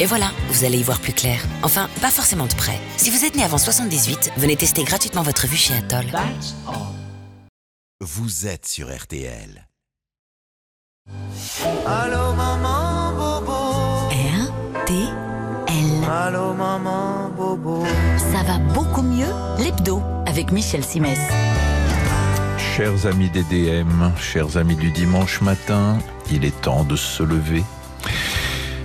Et voilà, vous allez y voir plus clair. Enfin, pas forcément de près. Si vous êtes né avant 78, venez tester gratuitement votre vue chez Atoll. Vous êtes sur RTL. Allô maman bobo. R-T-L. Allô maman bobo. Ça va beaucoup mieux, l'hebdo, avec Michel Simès. Chers amis des DM, chers amis du dimanche matin, il est temps de se lever.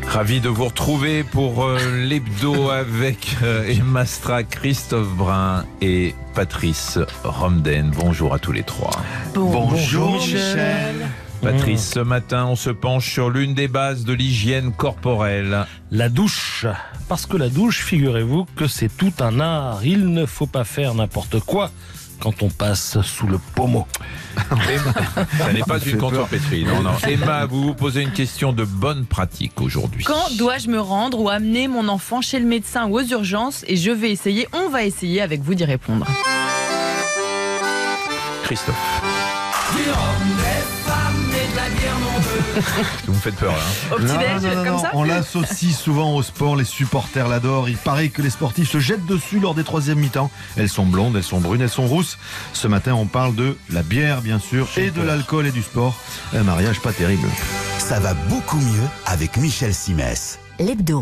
Ravi de vous retrouver pour euh, l'hebdo avec euh, Emma Stra, Christophe Brun et Patrice Romden. Bonjour à tous les trois. Bonjour Michel. Patrice, ce matin, on se penche sur l'une des bases de l'hygiène corporelle. La douche. Parce que la douche, figurez-vous que c'est tout un art. Il ne faut pas faire n'importe quoi quand on passe sous le pommeau. Ça n'est pas une contrepétrie, non, non. Emma, vous vous posez une question de bonne pratique aujourd'hui. Quand dois-je me rendre ou amener mon enfant chez le médecin ou aux urgences Et je vais essayer, on va essayer avec vous d'y répondre. Christophe. Vous me faites peur, hein Au comme ça On l'associe souvent au sport, les supporters l'adorent. Il paraît que les sportifs se jettent dessus lors des troisièmes mi-temps. Elles sont blondes, elles sont brunes, elles sont rousses. Ce matin, on parle de la bière, bien sûr, et de l'alcool et du sport. Un mariage pas terrible. Ça va beaucoup mieux avec Michel Simès. L'hebdo.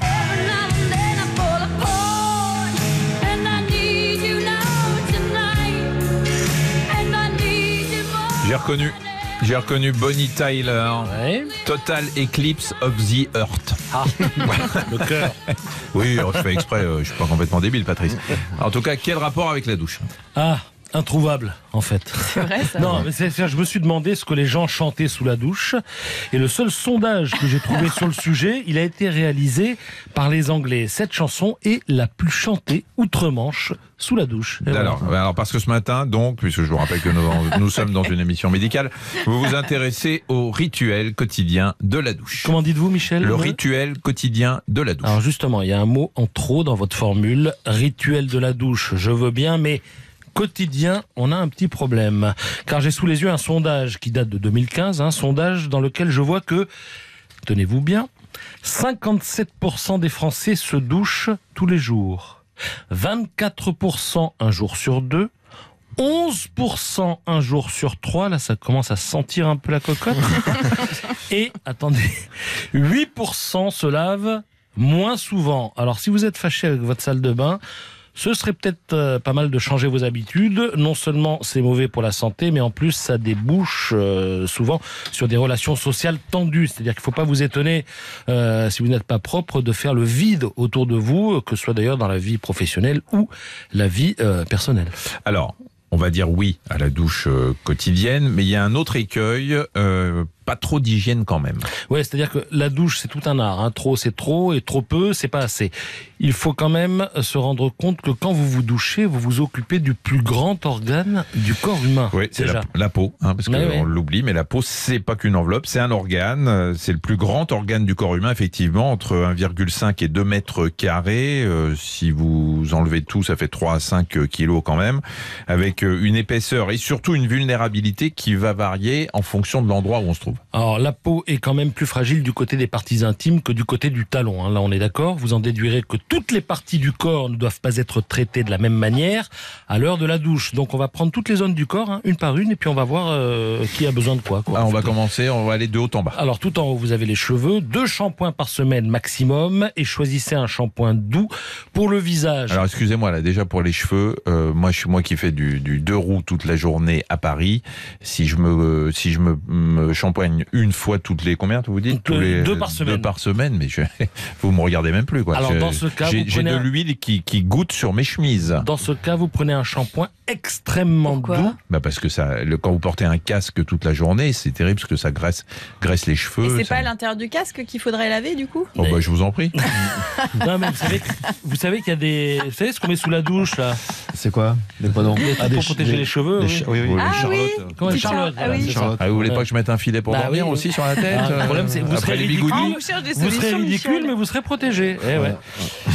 J'ai reconnu. J'ai reconnu Bonnie Tyler. Ouais. Total Eclipse of the Earth. Ah, le cœur. Oui, je fais exprès, euh, je suis pas complètement débile, Patrice. En tout cas, quel rapport avec la douche? Ah, introuvable, en fait. C'est vrai ça Non, mais c'est- je me suis demandé ce que les gens chantaient sous la douche. Et le seul sondage que j'ai trouvé sur le sujet, il a été réalisé par les Anglais. Cette chanson est la plus chantée outre-Manche sous la douche. Voilà. alors, alors, parce que ce matin, donc, puisque je vous rappelle que nous, nous sommes dans une émission médicale, vous vous intéressez au rituel quotidien de la douche. Comment dites-vous, Michel Le rituel quotidien de la douche. Alors justement, il y a un mot en trop dans votre formule. Rituel de la douche, je veux bien, mais quotidien, on a un petit problème. Car j'ai sous les yeux un sondage qui date de 2015, un sondage dans lequel je vois que, tenez-vous bien, 57% des Français se douchent tous les jours. 24% un jour sur deux. 11% un jour sur trois, là ça commence à sentir un peu la cocotte. Et attendez, 8% se lavent moins souvent. Alors si vous êtes fâché avec votre salle de bain, ce serait peut-être euh, pas mal de changer vos habitudes. Non seulement c'est mauvais pour la santé, mais en plus ça débouche euh, souvent sur des relations sociales tendues. C'est-à-dire qu'il ne faut pas vous étonner, euh, si vous n'êtes pas propre, de faire le vide autour de vous, que ce soit d'ailleurs dans la vie professionnelle ou la vie personnelle. Alors, on va dire oui à la douche quotidienne, mais il y a un autre écueil, pas trop d'hygiène quand même. Ouais, c'est-à-dire que la douche, c'est tout un art. Hein. Trop, c'est trop, et trop peu, c'est pas assez. Il faut quand même se rendre compte que quand vous vous douchez, vous vous occupez du plus grand organe du corps humain. Oui, c'est la, la peau, hein, parce qu'on oui. l'oublie, mais la peau, c'est pas qu'une enveloppe, c'est un organe, euh, c'est le plus grand organe du corps humain, effectivement, entre 1,5 et 2 mètres carrés. Euh, si vous enlevez tout, ça fait 3 à 5 kilos quand même, avec euh, une épaisseur et surtout une vulnérabilité qui va varier en fonction de l'endroit où on se trouve. Alors, la peau est quand même plus fragile du côté des parties intimes que du côté du talon. hein. Là, on est d'accord. Vous en déduirez que toutes les parties du corps ne doivent pas être traitées de la même manière à l'heure de la douche. Donc, on va prendre toutes les zones du corps, hein, une par une, et puis on va voir euh, qui a besoin de quoi. quoi. Ah, on va commencer, on va aller de haut en bas. Alors tout en haut, vous avez les cheveux, deux shampoings par semaine maximum, et choisissez un shampoing doux pour le visage. Alors excusez-moi là déjà pour les cheveux, euh, moi je suis moi qui fais du, du deux roues toute la journée à Paris. Si je me si je me, me une fois toutes les combien vous dites? Deux- Tous les deux par semaine. Deux par semaine, mais je, vous me regardez même plus quoi. Alors, Je- dans ce cas, j'ai de un- l'huile qui, qui goûte sur mes chemises. Dans ce cas, vous prenez un shampoing extrêmement Pourquoi doux. Bah parce que ça, le, quand vous portez un casque toute la journée, c'est terrible parce que ça graisse graisse les cheveux. Et c'est ça- pas à l'intérieur du casque qu'il faudrait laver du coup? Oh bah je vous en prie. Non, mais vous savez, vous savez qu'il y a des. Vous savez ce qu'on met sous la douche là? C'est quoi? Des Des trucs pour protéger les cheveux. oui. Oui, oui. Ah oui Comment Charlotte, Char- ah oui. Charlotte. Ah, vous voulez pas que je mette un filet pour dormir oui, aussi sur la tête Ah, le euh, problème, c'est que vous après serez les ridicule. bigoudis Ah, Vous serez ridicule, Michel. mais vous serez protégé. Eh ouais.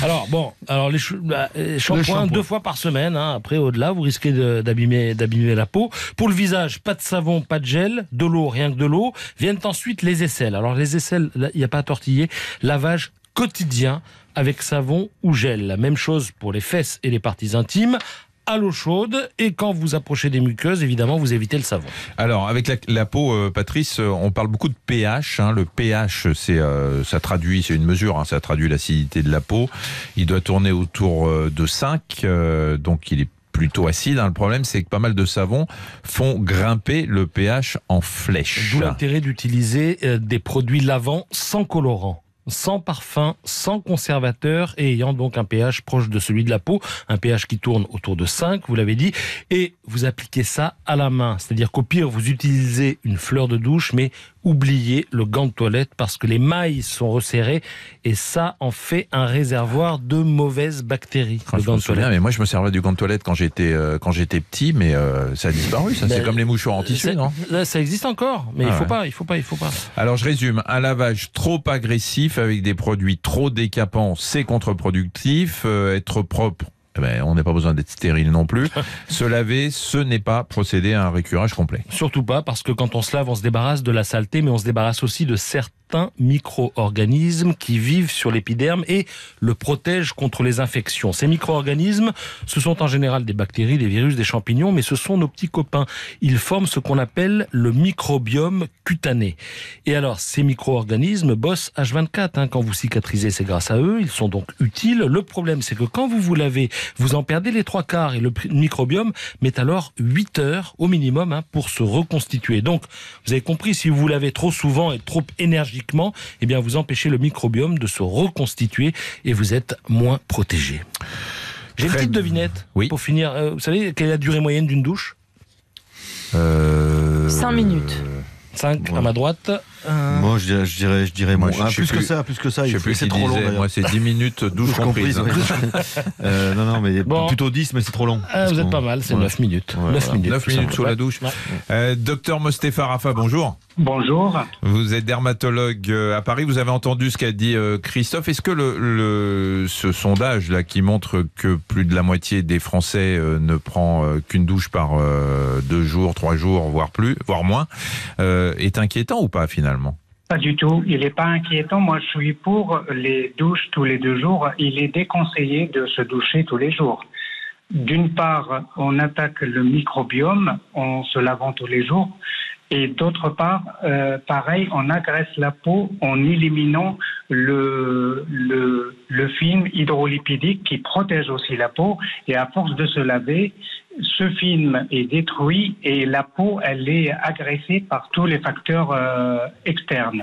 Alors bon, alors les bah, euh, shampoing shampoing. deux fois par semaine. hein. Après, au-delà, vous risquez d'abîmer d'abîmer la peau. Pour le visage, pas de savon, pas de gel, de l'eau, rien que de l'eau. Viennent ensuite les aisselles. Alors les aisselles, il n'y a pas à tortiller. Lavage quotidien avec savon ou gel. La même chose pour les fesses et les parties intimes à l'eau chaude et quand vous approchez des muqueuses, évidemment, vous évitez le savon. Alors, avec la, la peau, euh, Patrice, euh, on parle beaucoup de pH. hein. Le pH, c'est, euh, ça traduit, c'est une mesure, hein, ça traduit l'acidité de la peau. Il doit tourner autour de 5, euh, donc il est plutôt acide. hein. Le problème, c'est que pas mal de savons font grimper le pH en flèche. D'où l'intérêt d'utiliser des produits lavants sans colorant. Sans parfum, sans conservateur et ayant donc un pH proche de celui de la peau, un pH qui tourne autour de 5, vous l'avez dit, et vous appliquez ça à la main. C'est-à-dire qu'au pire, vous utilisez une fleur de douche, mais oubliez le gant de toilette parce que les mailles sont resserrées et ça en fait un réservoir de mauvaises bactéries. Le gant de souviens, toilette. mais moi je me servais du gant de toilette quand j'étais euh, quand j'étais petit, mais euh, ça a disparu. Ça, c'est Ben, comme les mouchoirs en tissu, non? Là, ça existe encore, mais Ah il faut ouais. pas, il faut pas, il faut pas. Alors je résume, un lavage trop agressif avec des produits trop décapants, c'est contre-productif. Euh, être propre, eh ben, on n'a pas besoin d'être stérile non plus. se laver, ce n'est pas procéder à un récurage complet. Surtout pas, parce que quand on se lave, on se débarrasse de la saleté, mais on se débarrasse aussi de certains micro-organismes qui vivent sur l'épiderme et le protègent contre les infections. Ces micro-organismes, ce sont en général des bactéries, des virus, des champignons, mais ce sont nos petits copains. Ils forment ce qu'on appelle le microbiome cutané. Et alors, ces micro-organismes bossent H24. hein. Quand vous cicatrisez, c'est grâce à eux. Ils sont donc utiles. Le problème, c'est que quand vous vous lavez, vous en perdez les trois quarts et le microbiome met alors 8 heures au minimum hein, pour se reconstituer. Donc, vous avez compris, si vous vous lavez trop souvent et trop énergiquement, eh bien, vous empêchez le microbiome de se reconstituer et vous êtes moins protégé. J'ai une petite devinette Oui. pour finir. Euh, vous savez quelle est la durée moyenne d'une douche? Euh... 5 minutes. 5 Ouais. à ma droite. Euh, Moi, je dirais, je dirais, je dirais Moi, je Ah, plus que ça, plus que ça. Je il sais faut- plus C'est trop long. disait. Moi, c'est 10 minutes, 12 Douche comprises. ouais. Euh, non, non, mais Bon. plutôt 10, mais c'est trop long. ah, vous êtes pas mal, c'est Ouais. 9 minutes. Ouais, 9 voilà. minutes. 9 tout minutes sous la douche. Euh, docteur Mostefa Rafa, bonjour. Bonjour. Vous êtes dermatologue à Paris. Vous avez entendu ce qu'a dit Christophe. Est-ce que le, le- ce sondage là qui montre que plus de la moitié des Français ne prend qu'une douche par deux jours, trois jours, voire plus, voire moins, est inquiétant ou pas finalement? Pas du tout. Il n'est pas inquiétant. Moi, je suis pour les douches tous les deux jours. Il est déconseillé de se doucher tous les jours. D'une part, on attaque le microbiome en se lavant tous les jours. Et d'autre part, euh, pareil, on agresse la peau en éliminant le, le, le film hydrolipidique qui protège aussi la peau. Et à force de se laver, ce film est détruit et la peau, elle est agressée par tous les facteurs euh, externes.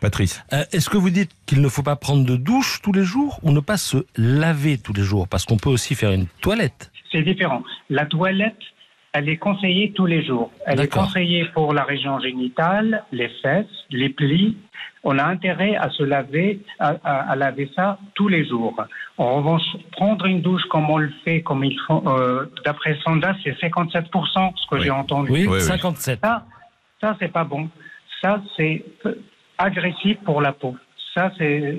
Patrice Euh, Est-ce que vous dites qu'il ne faut pas prendre de douche tous les jours ou ne pas se laver tous les jours? Parce qu'on peut aussi faire une toilette. C'est différent. La toilette, elle est conseillée tous les jours. Elle est conseillée pour la région génitale, les fesses, les plis. On a intérêt à se laver, à, à- à laver ça tous les jours. En revanche, prendre une douche comme on le fait, comme ils font, euh, d'après le sondage, c'est 57%, ce que Oui. j'ai entendu. Oui, Oui, oui. 57. Ça, ça c'est pas bon. Ça, c'est agressif pour la peau. Ça, c'est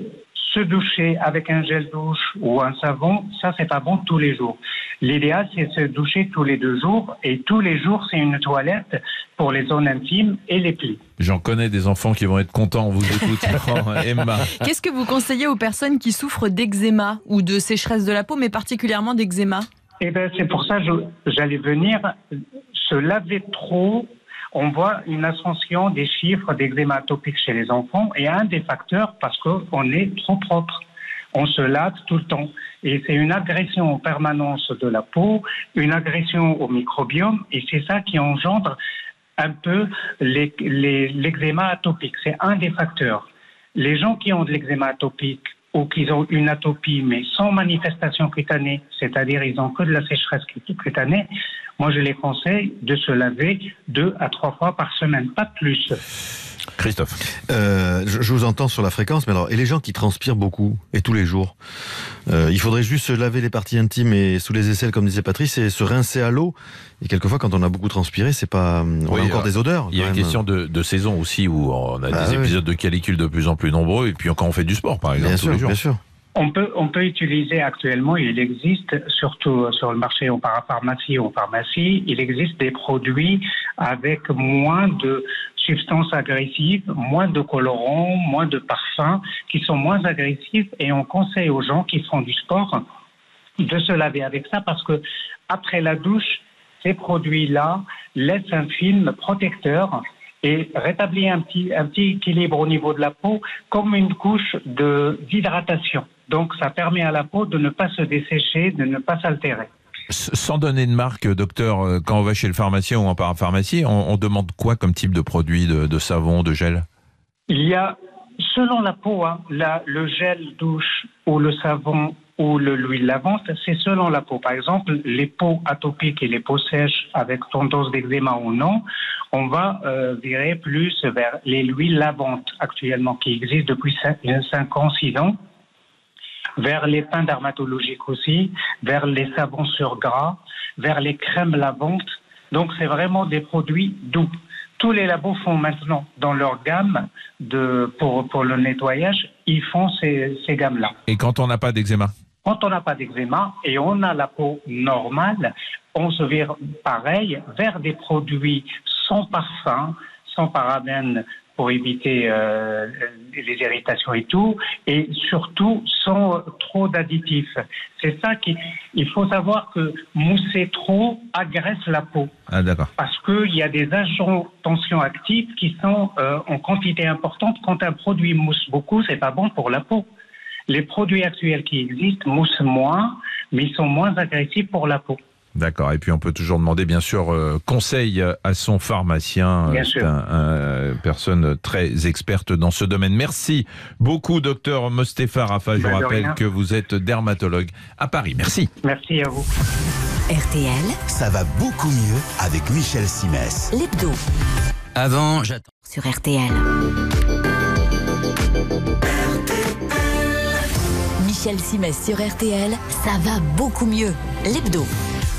se doucher avec un gel douche ou un savon. Ça, c'est pas bon tous les jours. L'idéal, c'est se doucher tous les deux jours et tous les jours, c'est une toilette pour les zones intimes et les plis. J'en connais des enfants qui vont être contents. On vous écoute. Oh, Emma. Qu'est-ce que vous conseillez aux personnes qui souffrent d'eczéma ou de sécheresse de la peau, mais particulièrement d'eczéma? Eh ben, c'est pour ça j'allais venir. Se laver trop, on voit une ascension des chiffres d'eczéma atopique chez les enfants et un des facteurs parce qu'on est trop propre. On se lave tout le temps. Et c'est une agression en permanence de la peau, une agression au microbiome, et c'est ça qui engendre un peu l'eczéma atopique. C'est un des facteurs. Les gens qui ont de l'eczéma atopique ou qui ont une atopie mais sans manifestation cutanée, c'est-à-dire ils ont que de la sécheresse cut- cutanée, moi je les conseille de se laver deux à trois fois par semaine, pas plus. Christophe. Euh, je, je vous entends sur la fréquence, mais alors, et les gens qui transpirent beaucoup et tous les jours euh, Il faudrait juste se laver les parties intimes et sous les aisselles, comme disait Patrice, et se rincer à l'eau. Et quelquefois, quand on a beaucoup transpiré, c'est pas, on Oui, a encore euh, des odeurs. Il y a une question de, de saison aussi où on a Ah des oui. épisodes de calicule de plus en plus nombreux et puis quand on fait du sport par exemple Bien tous sûr, les jours. bien sûr. On peut, utiliser actuellement, il existe surtout sur le marché en parapharmacie ou en pharmacie, il existe des produits avec moins de substances agressives, moins de colorants, moins de parfums, qui sont moins agressifs. Et on conseille aux gens qui font du sport de se laver avec ça parce que après la douche, ces produits-là laissent un film protecteur et rétablit un petit, un petit équilibre au niveau de la peau comme une couche d'hydratation. Donc ça permet à la peau de ne pas se dessécher, de ne pas s'altérer. Sans donner de marque, docteur, euh, quand on va chez le pharmacien ou en parapharmacie, on, on demande quoi comme type de produit, de, de savon, de gel? Il y a, selon la peau, hein, la- le gel douche ou le savon ou le- l'huile lavante, c'est selon la peau. Par exemple, les peaux atopiques et les peaux sèches avec tendance d'eczéma ou non, on va euh, virer plus vers les huiles lavantes actuellement qui existent depuis 5 ans, 6 ans, vers les pains dermatologiques aussi, vers les savons sur gras, vers les crèmes lavantes. Donc c'est vraiment des produits doux. Tous les labos font maintenant dans leur gamme de, pour, pour le nettoyage, ils font ces, ces gammes-là. Et quand on n'a pas d'eczéma? Quand on n'a pas d'eczéma et on a la peau normale, on se vire pareil vers des produits sans parfum, sans parabènes pour éviter euh, les irritations et tout, et surtout sans trop d'additifs. C'est ça qui. Il faut savoir que mousser trop agresse la peau Ah d'accord. parce qu'il y a des agents tension actifs qui sont euh, en quantité importante. Quand un produit mousse beaucoup, c'est pas bon pour la peau. Les produits actuels qui existent moussent moins, mais ils sont moins agressifs pour la peau. D'accord. Et puis on peut toujours demander, bien sûr, euh, conseil à son pharmacien. Bien Euh, C'est sûr. un- un- personne très experte dans ce domaine. Merci beaucoup, docteur Mostefa Rafa. Je Bah, vous de rappelle rien. que vous êtes dermatologue à Paris. Merci. Merci à vous. RTL, Ça va beaucoup mieux avec Michel Simès. l'hebdo Avant, j'attends. sur RTL. Michel Simès sur RTL, ça va beaucoup mieux. L'hebdo.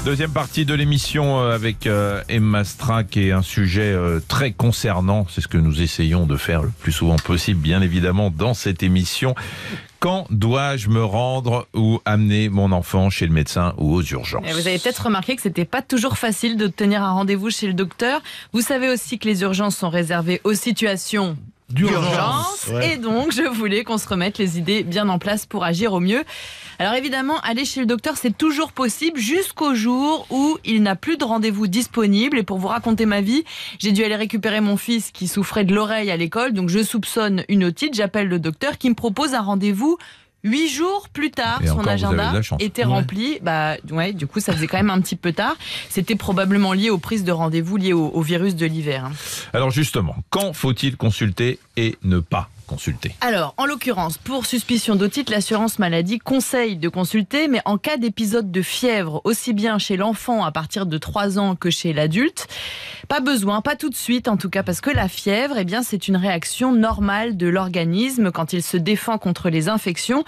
Deuxième partie de l'émission euh, avec euh, Emma Strack et un sujet euh, très concernant. C'est ce que nous essayons de faire le plus souvent possible, bien évidemment, dans cette émission. Quand dois-je me rendre ou amener mon enfant chez le médecin ou aux urgences? Et Vous avez peut-être remarqué que c'était pas toujours facile d'obtenir un rendez-vous chez le docteur. Vous savez aussi que les urgences sont réservées aux situations d'urgence. Ouais. Et donc, je voulais qu'on se remette les idées bien en place pour agir au mieux. Alors évidemment, aller chez le docteur, c'est toujours possible jusqu'au jour où il n'a plus de rendez-vous disponible. Et pour vous raconter ma vie, j'ai dû aller récupérer mon fils qui souffrait de l'oreille à l'école. Donc je soupçonne une otite. J'appelle le docteur qui me propose un rendez-vous Huit jours plus tard, Et son encore, agenda était Ouais. rempli. Bah ouais, du coup, ça faisait quand même un petit peu tard. C'était probablement lié aux prises de rendez-vous liées au, au virus de l'hiver. hein. Alors justement, quand faut-il consulter et ne pas? Consulter Alors, en l'occurrence, pour suspicion d'otite, l'assurance maladie conseille de consulter, mais en cas d'épisode de fièvre, aussi bien chez l'enfant à partir de 3 ans que chez l'adulte, pas besoin, pas tout de suite en tout cas, parce que la fièvre, eh bien, c'est une réaction normale de l'organisme quand il se défend contre les infections,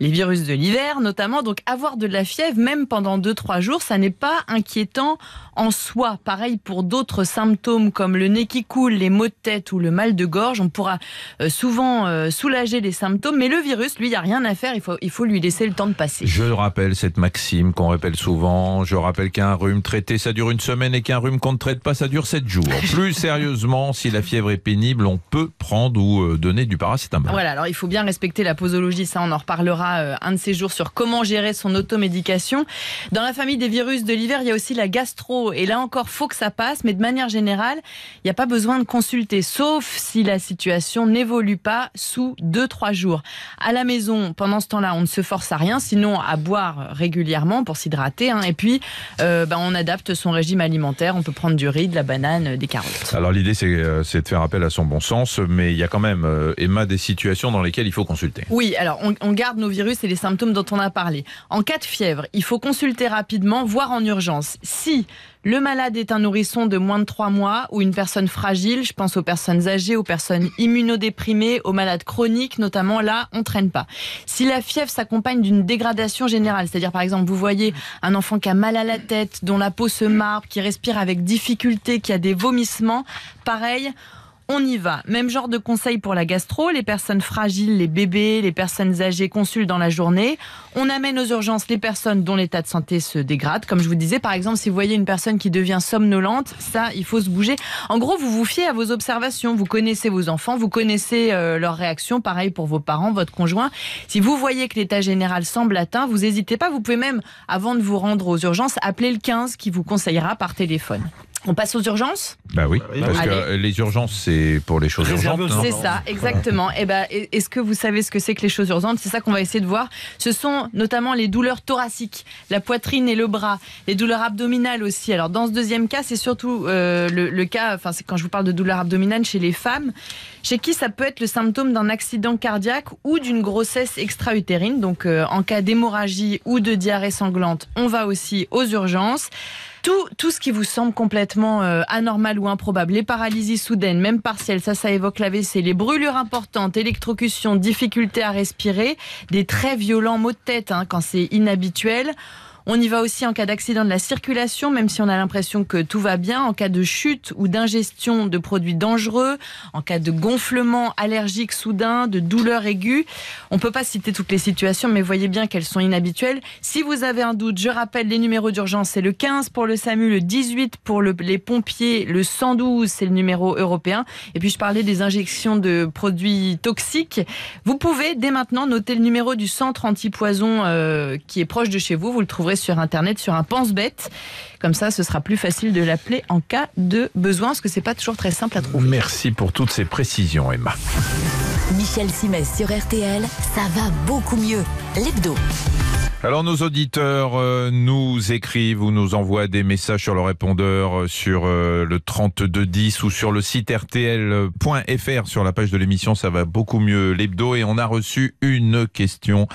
les virus de l'hiver notamment. Donc, avoir de la fièvre, même pendant 2-3 jours, ça n'est pas inquiétant en soi. Pareil pour d'autres symptômes comme le nez qui coule, les maux de tête ou le mal de gorge. On pourra euh, souvent euh, soulager les symptômes, mais le virus, lui, il n'y a rien à faire. Il faut, il faut lui laisser le temps de passer. Je rappelle cette maxime qu'on répète souvent. Je rappelle qu'un rhume traité, ça dure une semaine et qu'un rhume qu'on ne traite pas, ça dure sept jours. Plus sérieusement, si la fièvre est pénible, on peut prendre ou euh, donner du paracétamol. Voilà, alors il faut bien respecter la posologie, ça on en reparlera euh, un de ces jours sur comment gérer son automédication. Dans la famille des virus de l'hiver, il y a aussi la gastro, et là encore, faut que ça passe, mais de manière générale, il n'y a pas besoin de consulter, sauf si la situation n'évolue pas sous 2-3 jours. À la maison, pendant ce temps-là, on ne se force à rien, sinon à boire régulièrement pour s'hydrater, hein. et puis euh, bah, on adapte son régime alimentaire, on peut prendre du riz, de la banane, des carottes. Alors l'idée c'est euh, c'est de faire appel à son bon sens, mais il y a quand même, euh, Emma, des situations dans lesquelles il faut consulter. Oui, alors on, on garde nos virus et les symptômes dont on a parlé. En cas de fièvre, il faut consulter rapidement, voire en urgence. Si le malade est un nourrisson de moins de 3 mois ou une personne fragile, je pense aux personnes âgées, aux personnes immunodéprimées, aux malades chroniques notamment, là, on traîne pas. Si la fièvre s'accompagne d'une dégradation générale, c'est-à-dire par exemple, vous voyez un enfant qui a mal à la tête, dont la peau se marbre, qui respire avec difficulté, qui a des vomissements, pareil, on y va. Même genre de conseil pour la gastro, les personnes fragiles, les bébés, les personnes âgées consultent dans la journée. On amène aux urgences les personnes dont l'état de santé se dégrade. Comme je vous disais, par exemple, si vous voyez une personne qui devient somnolente, ça, il faut se bouger. En gros, vous vous fiez à vos observations. Vous connaissez vos enfants, vous connaissez euh, leurs réactions. Pareil pour vos parents, votre conjoint. Si vous voyez que l'état général semble atteint, vous n'hésitez pas. Vous pouvez même, avant de vous rendre aux urgences, appeler le 15 qui vous conseillera par téléphone. On passe aux urgences Bah oui, parce Allez. que les urgences, c'est pour les choses urgentes. non C'est ça, exactement. Et ben, est-ce que vous savez ce que c'est que les choses urgentes? C'est ça qu'on va essayer de voir. Ce sont notamment les douleurs thoraciques, la poitrine et le bras, les douleurs abdominales aussi. Alors dans ce deuxième cas, c'est surtout euh, le, le cas. Enfin, c'est quand je vous parle de douleurs abdominales chez les femmes, chez qui ça peut être le symptôme d'un accident cardiaque ou d'une grossesse extra-utérine. Donc, euh, en cas d'hémorragie ou de diarrhée sanglante, on va aussi aux urgences. Tout, tout ce qui vous semble complètement euh, anormal ou improbable, les paralysies soudaines, même partielles, ça, ça évoque l'AVC, les brûlures importantes, électrocution, difficulté à respirer, des très violents maux de tête hein, quand c'est inhabituel. On y va aussi en cas d'accident de la circulation, même si on a l'impression que tout va bien, en cas de chute ou d'ingestion de produits dangereux, en cas de gonflement allergique soudain, de douleur aiguë. On ne peut pas citer toutes les situations, mais voyez bien qu'elles sont inhabituelles. Si vous avez un doute, je rappelle les numéros d'urgence, c'est le 15 pour le SAMU, le 18 pour le- les pompiers, le 112 c'est le numéro européen. Et puis je parlais des injections de produits toxiques. Vous pouvez dès maintenant noter le numéro du centre antipoison euh, qui est proche de chez vous. Vous le trouverez sur internet sur un pense-bête. Comme ça, ce sera plus facile de l'appeler en cas de besoin, parce que c'est pas toujours très simple à trouver. Merci pour toutes ces précisions, Emma. Michel Simès sur RTL, ça va beaucoup mieux. L'hebdo. Alors nos auditeurs euh, nous écrivent ou nous envoient des messages sur le répondeur euh, sur euh, le 3210 ou sur le site rtl.fr sur la page de l'émission ça va beaucoup mieux l'hebdo et on a reçu une question.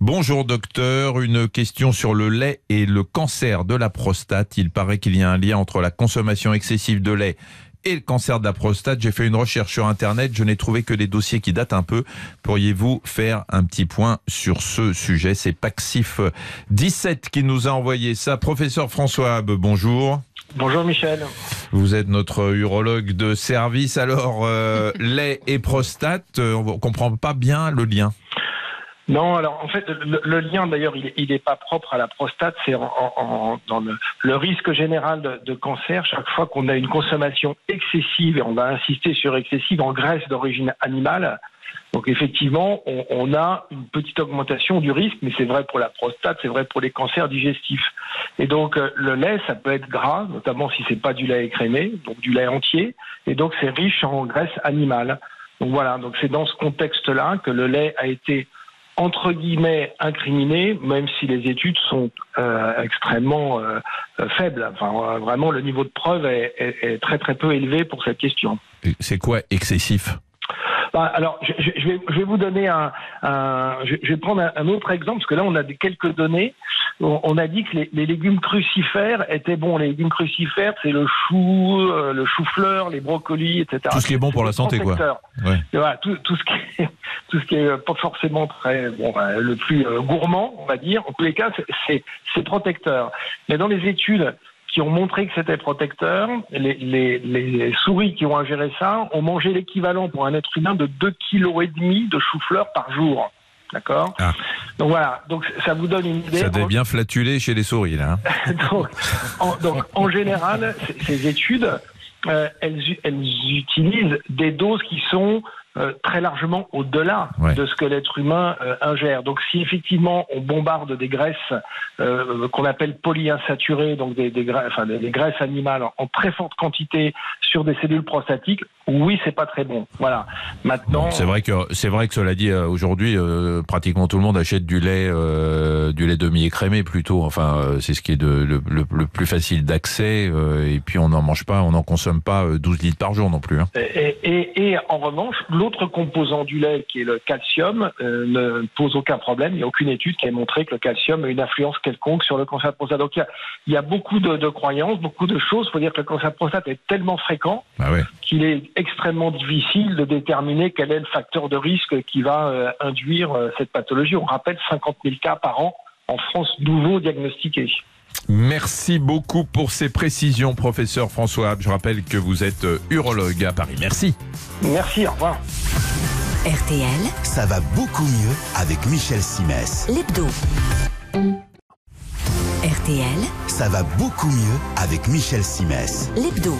Bonjour docteur, une question sur le lait et le cancer de la prostate. Il paraît qu'il y a un lien entre la consommation excessive de lait et le cancer de la prostate. J'ai fait une recherche sur Internet, je n'ai trouvé que des dossiers qui datent un peu. Pourriez-vous faire un petit point sur ce sujet? C'est Paxif 17 qui nous a envoyé ça. Professeur François Habe, bonjour. Bonjour Michel. Vous êtes notre urologue de service. Alors, euh, lait et prostate, euh, on ne comprend pas bien le lien. Non, alors en fait, le, lien d'ailleurs, il n'est pas propre à la prostate, c'est dans le, risque général de, de cancer. Chaque fois qu'on a une consommation excessive, et on va insister sur excessive, en graisse d'origine animale, donc effectivement, on, on a une petite augmentation du risque, mais c'est vrai pour la prostate, c'est vrai pour les cancers digestifs. Et donc euh, le lait, ça peut être gras, notamment si c'est pas du lait écrémé, donc du lait entier, et donc c'est riche en graisse animale. Donc voilà, donc c'est dans ce contexte-là que le lait a été entre guillemets incriminé, même si les études sont euh, extrêmement euh, euh, faibles. Enfin, vraiment, le niveau de preuve est, est- est très très peu élevé pour cette question. C'est quoi excessif? Bah, alors, je, je- je vais, je vais vous donner un, un- je, je vais prendre un, un autre exemple parce que là, on a des, quelques données. On, on a dit que les, les légumes crucifères étaient bons. Les légumes crucifères, c'est le chou, euh, le chou-fleur, les brocolis, etc. Tout ce qui est bon pour la santé, quoi. protecteur. Ouais. Voilà, tout, tout ce qui est, tout ce qui est pas forcément très bon, bah, le plus euh, gourmand, on va dire. En tous les cas, c'est- protecteur. Mais dans les études qui ont montré que c'était protecteur, les, les, les souris qui ont ingéré ça ont mangé l'équivalent pour un être humain de 2,5 kg de chou-fleur par jour. D'accord Ah. Donc voilà, donc ça vous donne une idée. Ça devait bien flatuler chez les souris, là. hein. donc, en, donc, en général, ces études, euh, elles utilisent des doses qui sont euh, très largement au-delà Ouais. de ce que l'être humain euh, ingère. Donc, si effectivement on bombarde des graisses euh, qu'on appelle polyinsaturées, donc des, des, gra- enfin, des, des graisses animales en, en très forte quantité sur des cellules prostatiques, oui, c'est pas très bon. Voilà. Maintenant, C'est vrai que c'est vrai que cela dit aujourd'hui pratiquement tout le monde achète du lait du lait demi écrémé plutôt enfin c'est ce qui est de, le, le- le plus facile d'accès et puis on n'en mange pas on n'en consomme pas euh, 12 litres par jour non plus hein. Et, et- et en revanche, l'autre composant du lait, qui est le calcium, euh, ne pose aucun problème. Il n'y a aucune étude qui ait montré que le calcium a une influence quelconque sur le cancer de prostate. Donc il y a, il y a beaucoup de, de croyances, beaucoup de choses. Il faut dire que le cancer de prostate est tellement fréquent Ah qu'il est extrêmement difficile de déterminer quel est le facteur de risque qui va euh, induire euh, cette pathologie. On rappelle 50 000 cas par an en France nouveaux diagnostiqués. Merci beaucoup pour ces précisions, professeur François. Je rappelle que vous êtes euh, urologue à Paris. Merci. Merci, au revoir. RTL, Ça va beaucoup mieux avec Michel Simès. l'hebdo. RTL, Ça va beaucoup mieux avec Michel Simès. l'hebdo.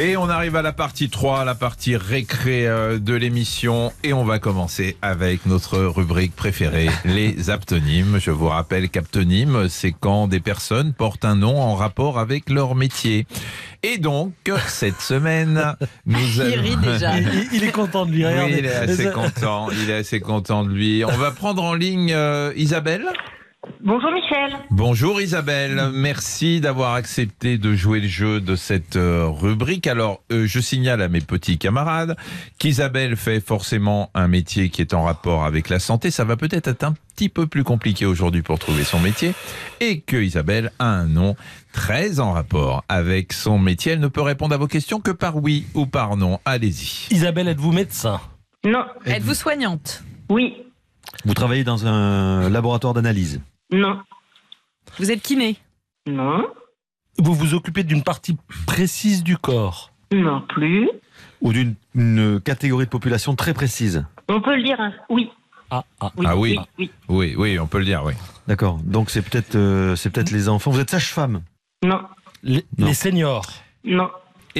Et on arrive à la partie 3, la partie récré euh, de l'émission. Et on va commencer avec notre rubrique préférée, les aptonymes. Je vous rappelle qu'aptonyme, c'est quand des personnes portent un nom en rapport avec leur métier. Et donc, cette semaine, nous Il allons... rit déjà. Il, il- il est content de lui. Oui, il est assez content. Il est assez content de lui. On va prendre en ligne euh, Isabelle. Bonjour Michel. Bonjour Isabelle, merci d'avoir accepté de jouer le jeu de cette euh, rubrique. Alors, euh, je signale à mes petits camarades qu'Isabelle fait forcément un métier qui est en rapport avec la santé. Ça va peut-être être un petit peu plus compliqué aujourd'hui pour trouver son métier. Et que Isabelle a un nom très en rapport avec son métier. Elle ne peut répondre à vos questions que par oui ou par non. Allez-y. Isabelle, êtes-vous médecin? Non. Êtes-vous soignante? Oui. Vous travaillez dans un laboratoire d'analyse? Non. Vous êtes kiné Non. Vous vous occupez d'une partie précise du corps Non plus. ou d'une une catégorie de population très précise On peut le dire. hein. Oui. Ah, ah. Oui. Ah oui. Oui. Oui, oui, on peut le dire, oui. D'accord. Donc c'est peut-être euh, c'est peut-être les enfants. Vous êtes sage-femme Non. Les, Non. les seniors Non.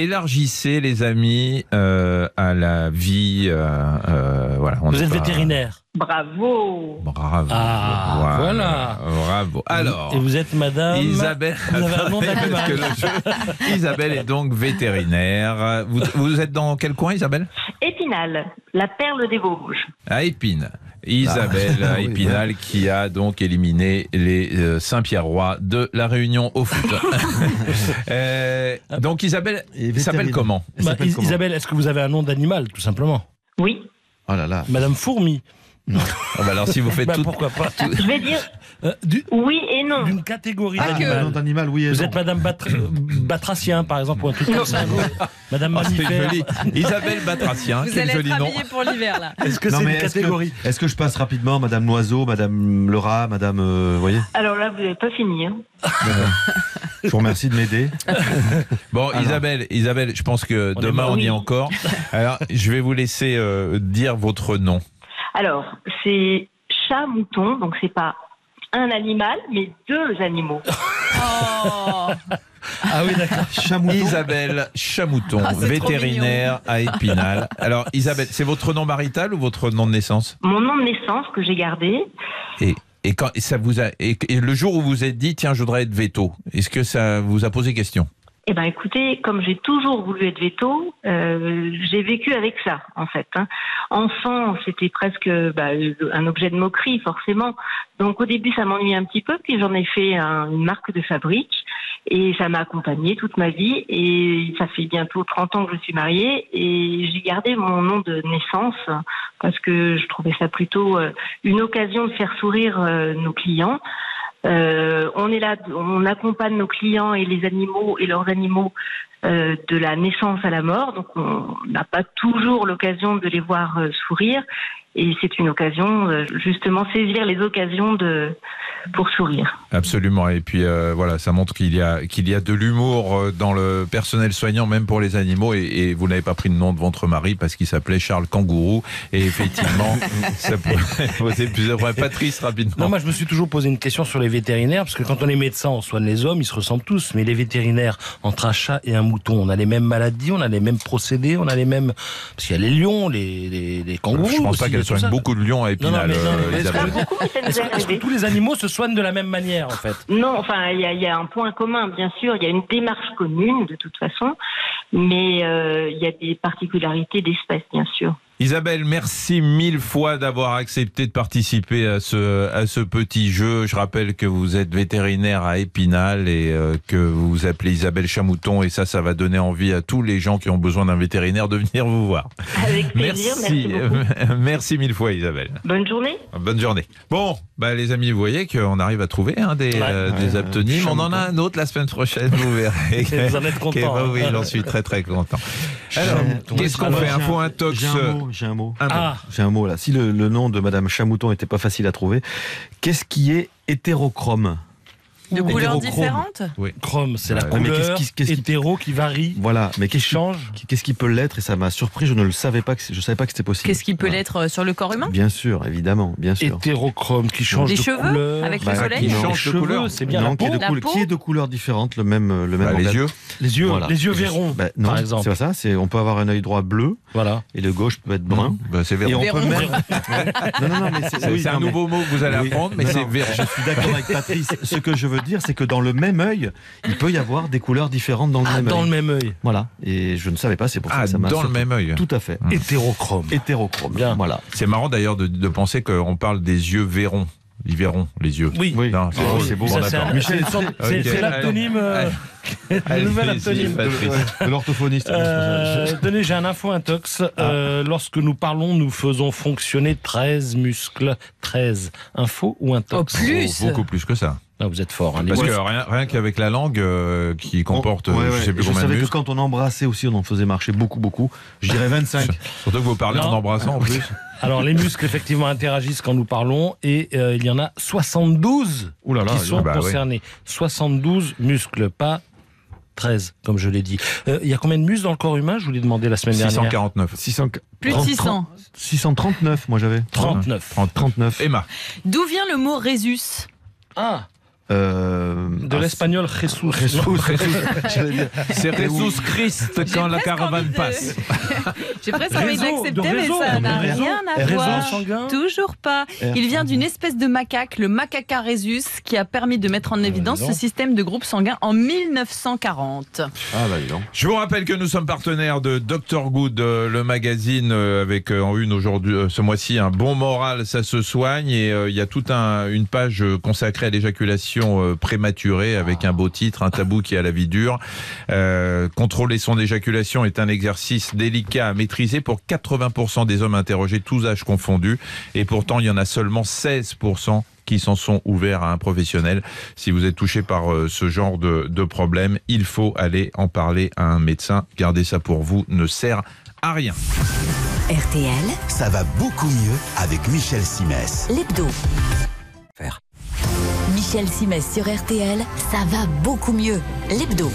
Élargissez les amis euh, à la vie. euh, euh, voilà. on Vous êtes pas- vétérinaire Bravo. Bravo. Ah, voilà. Bravo. Alors. Et vous êtes madame Isabelle, Vous avez un nom Attendez, parce que d'animal. le jeu- Isabelle est donc vétérinaire. Vous, vous êtes dans quel coin, Isabelle? Épinal, la perle des Vosges. À Épine. Isabelle Ah, oui, Épinal qui a donc éliminé les euh, Saint-Pierre-Roi de la Réunion au foot. Euh, donc Isabelle s'appelle comment? Bah, Is- comment? Isabelle, est-ce que vous avez un nom d'animal, tout simplement? Oui. Oh là là. Madame Fourmi Ah bah Alors si vous faites Bah, tout, Pourquoi pas Je vais dire Euh, du- oui et non. D'une catégorie d'animal. oui. Vous non. êtes Madame Batr- Batracien, par exemple, ou un truc comme ça. Madame Oh, c'est Mammifère. joli. Isabelle Batracien, Vous quel allez joli être nom. pour l'hiver là. Est-ce que c'est une est-ce que- catégorie Est-ce que, je passe rapidement, Madame Loiseau, Madame le rat, Madame, euh, vous voyez Alors là, vous n'avez pas fini. hein. Je vous remercie de m'aider. Bon, Alors. Isabelle, Isabelle, je pense que On demain on y est encore. Alors, je vais vous laisser euh, dire votre nom. Alors, c'est chat-mouton, donc c'est pas un animal, mais deux animaux. Oh Ah oui, d'accord. Chamouton. Isabelle Chamouton, Ah, vétérinaire à Épinal. Alors, Isabelle, c'est votre nom marital ou votre nom de naissance? Mon nom de naissance que j'ai gardé, et, et quand et ça vous a et, et le jour où vous vous êtes dit tiens je voudrais être veto, est-ce que ça vous a posé question? Eh ben, écoutez, comme j'ai toujours voulu être veto, euh, j'ai vécu avec ça, en fait. hein. Enfant, c'était presque bah, un objet de moquerie, forcément. Donc, au début, ça m'ennuyait un petit peu, puis j'en ai fait un- une marque de fabrique, et ça m'a accompagnée toute ma vie. Et ça fait bientôt 30 ans que je suis mariée, et j'ai gardé mon nom de naissance parce que je trouvais ça plutôt euh, une occasion de faire sourire euh, nos clients. Euh, on est là, on accompagne nos clients et les animaux et leurs animaux euh, de la naissance à la mort. Donc on n'a pas toujours l'occasion de les voir euh, sourire. Et c'est une occasion, euh, justement, saisir les occasions de pour sourire. Absolument. Et puis euh, voilà, ça montre qu'il y a qu'il y a de l'humour euh, dans le personnel soignant, même pour les animaux. Et, et vous n'avez pas pris le nom de votre mari parce qu'il s'appelait Charles Kangourou. Et effectivement, ça pourrait poser plusieurs problèmes. Patrice, rapidement. Non, moi je me suis toujours posé une question sur les vétérinaires, parce que quand on est médecin, on soigne les hommes, ils se ressemblent tous, mais les vétérinaires, entre un chat et un mouton, on a les mêmes maladies, on a les mêmes procédés, on a les mêmes... Parce qu'il y a les lions, les, les, les kangourous je pense pas aussi, qu'elle et tout soigne ça. beaucoup de lions à Non, non, Épinal, euh, mais est-ce Isabelle. que- tous les animaux se soignent de la même manière, en fait? Non, enfin, il y a, il y a un point commun, bien sûr. Il y a une démarche commune, de toute façon, mais euh, il y a des particularités d'espèces, bien sûr. Isabelle, merci mille fois d'avoir accepté de participer à ce, à ce petit jeu. Je rappelle que vous êtes vétérinaire à Épinal et euh, que vous vous appelez Isabelle Chamouton et ça, ça va donner envie à tous les gens qui ont besoin d'un vétérinaire de venir vous voir. Avec plaisir, merci, beaucoup. merci mille fois Isabelle. Bonne journée. Bonne journée. Bon, bah les amis, vous voyez qu'on arrive à trouver hein, des, Ouais. euh, des Ouais, aptonymes. On en a un autre la semaine prochaine, vous verrez. Vous en êtes content, Ok, bah hein. oui, j'en suis très très content. Alors, qu'est-ce qu'on fait un-. J'ai un mot, j'ai un mot. Ah. J'ai un mot là. Si le, le nom de Madame Chamouton n'était pas facile à trouver, qu'est-ce qui est hétérochrome? De couleurs différentes Oui. Chrome, c'est la mais couleur qu'est-ce qui- qu'est-ce qui- hétéro qui varie. Voilà, mais Qui qu'est-ce qui change. Qu'est-ce qui peut l'être? Et ça m'a surpris, je ne le savais pas, que je savais pas que c'était possible. Qu'est-ce qui peut Voilà. l'être euh, sur le corps humain? Bien sûr, évidemment, bien sûr. Hétérochrome qui change Les de cheveux? couleur. avec le Bah, soleil? qui non, change les de cheveux, couleur. c'est bien non, la qui est, peau. de La couleur- peau qui est de couleurs différentes, le même, le même Bah, les yeux. Les yeux, Voilà. les yeux verrons, bah, non, par exemple. C'est pas ça. C'est on peut avoir un œil droit bleu Voilà. et le gauche peut être brun. C'est Et Véron. on Véron. peut même. non, non, mais c'est C'est oui, c'est un nouveau mot que vous allez apprendre, mais c'est Véron. Je suis d'accord avec Patrice. Ce que je veux dire, c'est que dans le même œil, il peut y avoir des couleurs différentes dans le Ah, même dans œil. le même œil. Voilà. Et je ne savais pas, c'est pour ça Ah, que ça m'a dans le même œil. Tout à fait. Hétérochrome. Hétérochrome. Bien. Voilà. C'est marrant d'ailleurs de, de penser qu'on parle des yeux Véron. Ils verront les yeux. Oui. Oui. Non, c'est Oh, beau. Bon, c'est l'actonyme. euh, nouvel. Patrice. De l'orthophoniste. Euh, tenez, j'ai un info intox. Euh, lorsque nous parlons, nous faisons fonctionner 13 muscles. 13. Info ou intox? Oh, plus. Oh, Beaucoup plus que ça. Ah, Vous êtes fort. Hein, Parce que rien, rien qu'avec la langue euh, qui comporte, Ouais, euh, ouais. je sais plus Et je combien de savais que quand on embrassait aussi, on en faisait marcher beaucoup, beaucoup. Je dirais 25. Surtout que vous parlez en embrassant en plus. Alors, les muscles, effectivement, interagissent quand nous parlons et euh, il y en a 72 Ouh là là, qui sont bah oui. concernés. 72 muscles, pas 13, comme je l'ai dit. Euh, il y a combien de muscles dans le corps humain Je vous l'ai demandé la semaine dernière. 649. 600... Plus de 30, 600. 639, moi j'avais. 39. 39. Emma. D'où vient le mot Résus Ah, Euh, de ah, l'espagnol Jesus. Jesus, Jesus. J'allais dire. C'est Jesus Christ quand la caravane de- passe. J'ai presque envie d'accepter, mais ça n'a rien à voir. sanguin. Toujours pas. Il vient d'une espèce de macaque, le macaca rhesus, qui a permis de mettre en évidence dis donc. ce système de groupe sanguin en 1940. Ah bah. Je vous rappelle que nous sommes partenaires de Dr Good, euh, le magazine euh, avec en une aujourd'hui ce mois-ci un bon moral, ça se soigne et euh, il y a toute un, une page consacrée à l'éjaculation euh, prématurée avec un beau titre, un tabou qui a la vie dure. Euh, contrôler son éjaculation est un exercice délicat à maîtriser pour 80% des hommes interrogés, tous âges confondus, et pourtant il y en a seulement 16% qui s'en sont ouverts à un professionnel. Si vous êtes touché par euh, ce genre de, de problème, il faut aller en parler à un médecin. Gardez ça pour vous, ne sert à rien. RTL, Ça va beaucoup mieux avec Michel Simès. l'hebdo. Michel Simès sur RTL, ça va beaucoup mieux. L'hebdo.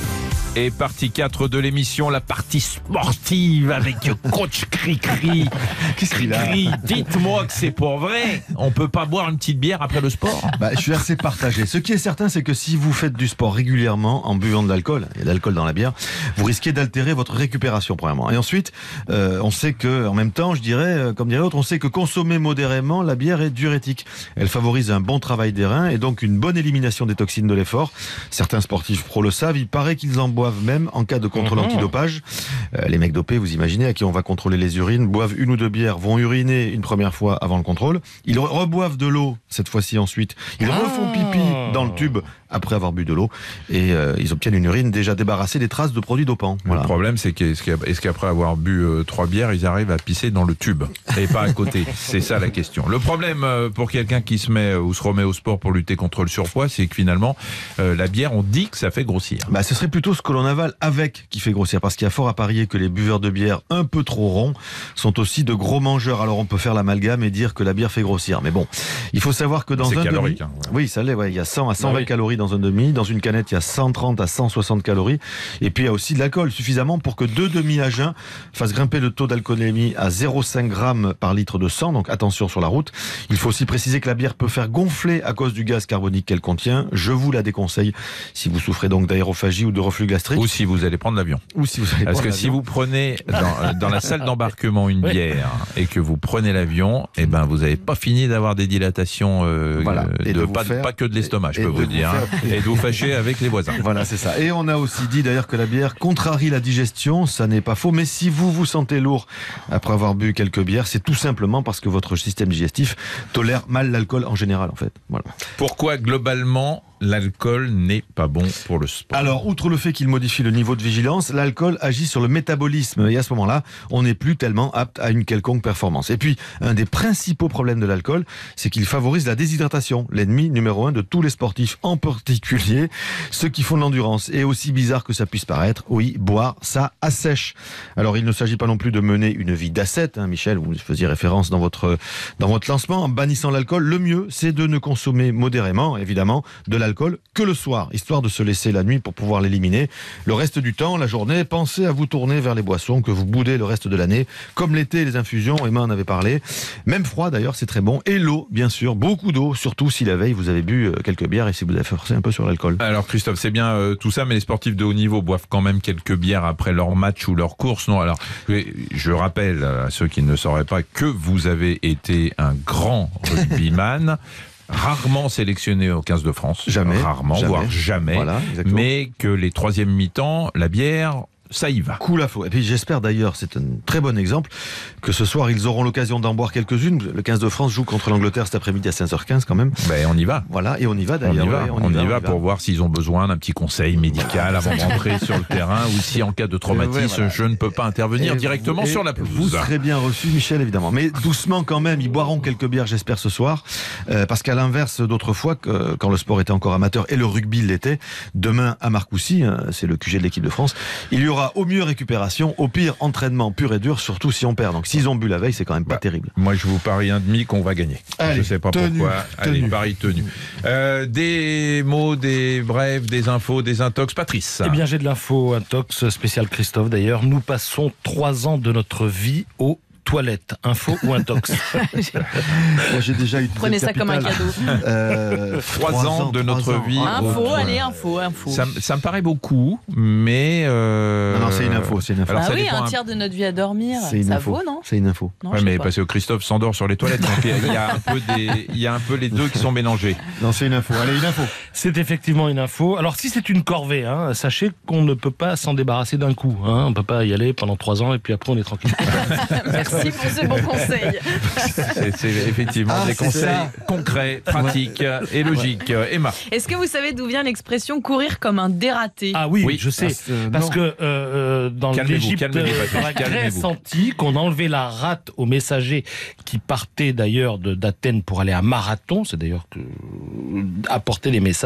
Et partie 4 de l'émission, la partie sportive avec coach Cricri. Qu'est-ce qu'il a Dites-moi que c'est pour vrai. On peut pas boire une petite bière après le sport? Bah, je suis assez partagé. Ce qui est certain, c'est que si vous faites du sport régulièrement en buvant de l'alcool, il y a de l'alcool dans la bière, vous risquez d'altérer votre récupération premièrement. Et ensuite, euh, on sait que, en même temps, je dirais, euh, comme dirait l'autre, on sait que consommer modérément la bière est diurétique. Elle favorise un bon travail des reins et donc une bonne élimination des toxines de l'effort. Certains sportifs pro le savent. Il paraît qu'ils en boivent même en cas de contrôle Mhm. antidopage. Euh, les mecs dopés, vous imaginez, à qui on va contrôler les urines, boivent une ou deux bières, vont uriner une première fois avant le contrôle. Ils re- reboivent de l'eau cette fois-ci ensuite. Ils Ah. refont pipi dans le tube après avoir bu de l'eau et euh, ils obtiennent une urine déjà débarrassée des traces de produits dopants. Voilà. Le problème, c'est qu'est-ce qu'après avoir bu euh, trois bières, ils arrivent à pisser dans le tube et pas à côté? C'est ça la question. Le problème pour quelqu'un qui se met ou se remet au sport pour lutter contre le surpoids, c'est que finalement, euh, la bière, on dit que ça fait grossir. Bah, ce serait plutôt ce que l'on avale avec qui fait grossir, parce qu'il y a fort à parier que les buveurs de bière un peu trop ronds sont aussi de gros mangeurs. Alors on peut faire l'amalgame et dire que la bière fait grossir, mais bon, il faut savoir que dans un demi, hein, ouais. oui, ça l'est, ouais, il y a 100 à 120 Ah oui. calories dans un demi, dans une canette il y a 130 à 160 calories, et puis il y a aussi de l'alcool suffisamment pour que deux demi à jeun fassent grimper le taux d'alcoolémie à 0,5 grammes par litre de sang. Donc attention sur la route. Il faut aussi préciser que la bière peut faire gonfler à cause du gaz carbonique qu'elle contient. Je vous la déconseille si vous souffrez donc d'aérophagie ou de reflux gastrique. Ou si vous allez prendre l'avion. Ou si vous allez Parce que si vous prenez dans, euh, dans la salle d'embarquement une Oui. bière et que vous prenez l'avion, eh ben vous n'avez pas fini d'avoir des dilatations, euh, Voilà. euh, Et de, de vous pas, faire- pas que de l'estomac, je et peux vous vous dire, hein, et de vous fâcher avec les voisins. Voilà, c'est ça. Et on a aussi dit d'ailleurs que la bière contrarie la digestion, ça n'est pas faux. Mais si vous vous sentez lourd après avoir bu quelques bières, c'est tout simplement parce que votre système digestif tolère mal l'alcool en général, en fait. Voilà. Pourquoi globalement l'alcool n'est pas bon pour le sport. Alors, outre le fait qu'il modifie le niveau de vigilance, l'alcool agit sur le métabolisme et à ce moment-là, on n'est plus tellement apte à une quelconque performance. Et puis, un des principaux problèmes de l'alcool, c'est qu'il favorise la déshydratation, l'ennemi numéro un de tous les sportifs, en particulier ceux qui font de l'endurance. Et aussi bizarre que ça puisse paraître, oui, boire, ça assèche. Alors, il ne s'agit pas non plus de mener une vie d'ascète, hein, Michel, vous faisiez référence dans votre, dans votre lancement, en bannissant l'alcool. Le mieux, c'est de ne consommer modérément, évidemment, de l'alcool que le soir, histoire de se laisser la nuit pour pouvoir l'éliminer. Le reste du temps, la journée, pensez à vous tourner vers les boissons que vous boudez le reste de l'année, comme l'été, les infusions, Emma en avait parlé. Même froid d'ailleurs, c'est très bon. Et l'eau, bien sûr, beaucoup d'eau, surtout si la veille vous avez bu euh, quelques bières et si vous avez forcé un peu sur l'alcool. Alors Christophe, c'est bien euh, tout ça, mais les sportifs de haut niveau boivent quand même quelques bières après leur match ou leur course. Non, alors je rappelle à ceux qui ne sauraient pas que vous avez été un grand rugbyman. rarement sélectionné au 15 de France. Jamais. Rarement, Jamais. voire jamais. Voilà, mais que les troisième mi-temps, la bière, ça y va. Cool à faux. Et puis j'espère d'ailleurs, c'est un très bon exemple, que ce soir ils auront l'occasion d'en boire quelques-unes. Le 15 de France joue contre l'Angleterre cet après-midi à 15h15 quand même. Ben, on y va. Voilà, et on y va On y d'ailleurs. va, ouais, on y va pour voir s'ils ont besoin d'un petit conseil médical avant d'entrer sur le terrain ou si en cas de traumatisme, Ouais, voilà. je ne peux pas intervenir Et directement vous- sur la pelouse. Vous serez bien reçu, Michel, évidemment. Mais doucement quand même, ils boiront quelques bières, j'espère, ce soir. Euh, parce qu'à l'inverse d'autres fois, que- quand le sport était encore amateur et le rugby l'était, demain à Marcoussis, hein, c'est le QG de l'équipe de France, il y aura au mieux récupération, au pire entraînement pur et dur, surtout si on perd. Donc s'ils ont bu la veille, c'est quand même pas terrible. Moi, je vous parie un demi qu'on va gagner. Allez, je sais pas pourquoi. Allez, tenu. pari tenu. Euh, des mots, des brèves, des infos, des intox. Patrice. Eh bien, j'ai de l'info, un tox spécial Christophe d'ailleurs. Nous passons trois ans de notre vie aux toilettes. Info ou un tox Moi, j'ai déjà eu Prenez ça comme un cadeau. Euh, Trois ans de notre vie. Info, allez, info, info. Ça, me- ça me paraît beaucoup, mais. euh, Non, non, c'est une info, c'est une info. alors, ah oui, un un- tiers de notre vie à dormir. C'est une Ça info. vaut, non C'est une info. Non, Ouais, mais pas. parce que Christophe s'endort sur les toilettes, donc il y a- il y, a un peu des, il y a un peu les deux qui sont mélangés. Non, c'est une info. Allez, une info. C'est effectivement une info. Alors, si c'est une corvée, hein, sachez qu'on ne peut pas s'en débarrasser d'un coup. Hein. On ne peut pas y aller pendant trois ans et puis après on est tranquille. Merci pour ce bon conseil. C'est effectivement Ah, des conseils ça. concrets, pratiques et logiques. Emma. Est-ce que vous savez d'où vient l'expression courir comme un dératé? Ah oui, Oui. je sais. Ah, euh, parce que euh, euh, dans l'Égypte, euh, la Grèce antique, on enlevait la rate aux messagers qui partaient d'ailleurs de- d'Athènes pour aller à Marathon. C'est d'ailleurs que apporter les messages.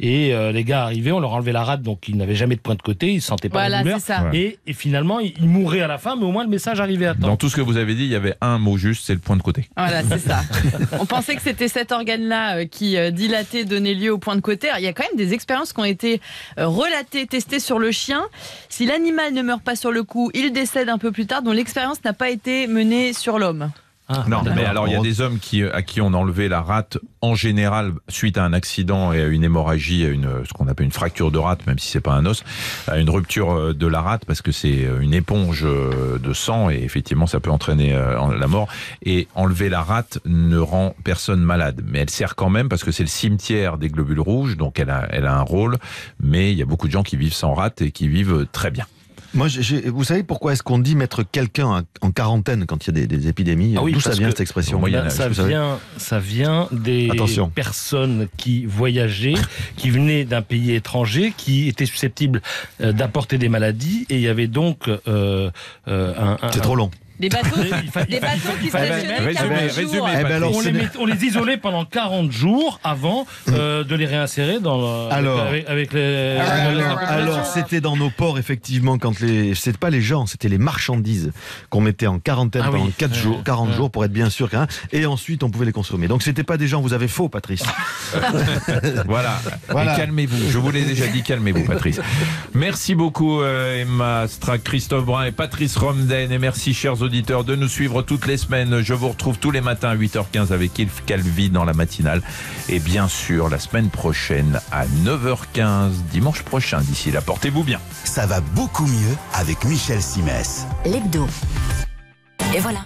Et euh, les gars arrivaient, on leur enlevait la rate, donc ils n'avaient jamais de point de côté, ils ne sentaient pas Voilà, la douleur. ça. Et, et finalement, ils, mouraient à la fin, mais au moins le message arrivait à temps. Dans tout ce que vous avez dit, il y avait un mot juste, c'est le point de côté. Voilà, c'est ça. On pensait que c'était cet organe-là euh, qui euh, dilatait, donnait lieu au point de côté. Alors, il y a quand même des expériences qui ont été relatées, testées sur le chien. Si l'animal ne meurt pas sur le coup, il décède un peu plus tard, dont l'expérience n'a pas été menée sur l'homme. Ah, Non, mais alors il y a des hommes qui, à qui on a enlevé la rate en général suite à un accident et à une hémorragie, à une, ce qu'on appelle une fracture de rate, même si c'est pas un os, à une rupture euh, de la rate parce que c'est euh, une éponge euh, de sang et effectivement ça peut entraîner euh, en- la mort. Et enlever la rate ne rend personne malade, mais elle sert quand même parce que c'est le cimetière des globules rouges, donc elle a, elle a un rôle. Mais il y a beaucoup de gens qui vivent sans rate et qui vivent très bien. Moi, vous savez pourquoi est-ce qu'on dit mettre quelqu'un en- quarantaine quand il y a des, des épidémies Ah oui, D'où ça vient cette expression? Ben, ça, vient, ça vient des Attention. personnes qui voyageaient, qui venaient d'un pays étranger, qui étaient susceptibles euh, d'apporter des maladies, et il y avait donc euh, euh, un. un- C'est trop long. Des bateaux, des qui stationnaient Résumez, 40 résumez, jours. Eh ben on, les met- on les isolait pendant 40 jours avant euh, de les réinsérer dans le- Alors. avec, avec les. Ah, les Alors, alors, c'était dans nos ports, effectivement, quand les. C'était pas les gens, c'était les marchandises qu'on mettait en quarantaine Ah oui. pendant 4 Ouais, jours, 40 ouais. jours pour être bien sûr qu'un. Et ensuite, on pouvait les consommer. Donc, c'était pas des gens, vous avez faux, Patrice. Voilà. Voilà. Calmez-vous. Je vous l'ai déjà dit, calmez-vous, Patrice. Merci beaucoup, euh, Emma Strack, Christophe Brun et Patrice Romden. Et merci, chers auditeurs, de nous suivre toutes les semaines. Je vous retrouve tous les matins à 8h15 avec Yves Calvi dans la matinale. Et bien sûr, la semaine prochaine à 9h15, dimanche prochain. D'ici là, portez-vous bien. Ça va beaucoup mieux avec Michel Simès. L'hebdo. Et voilà.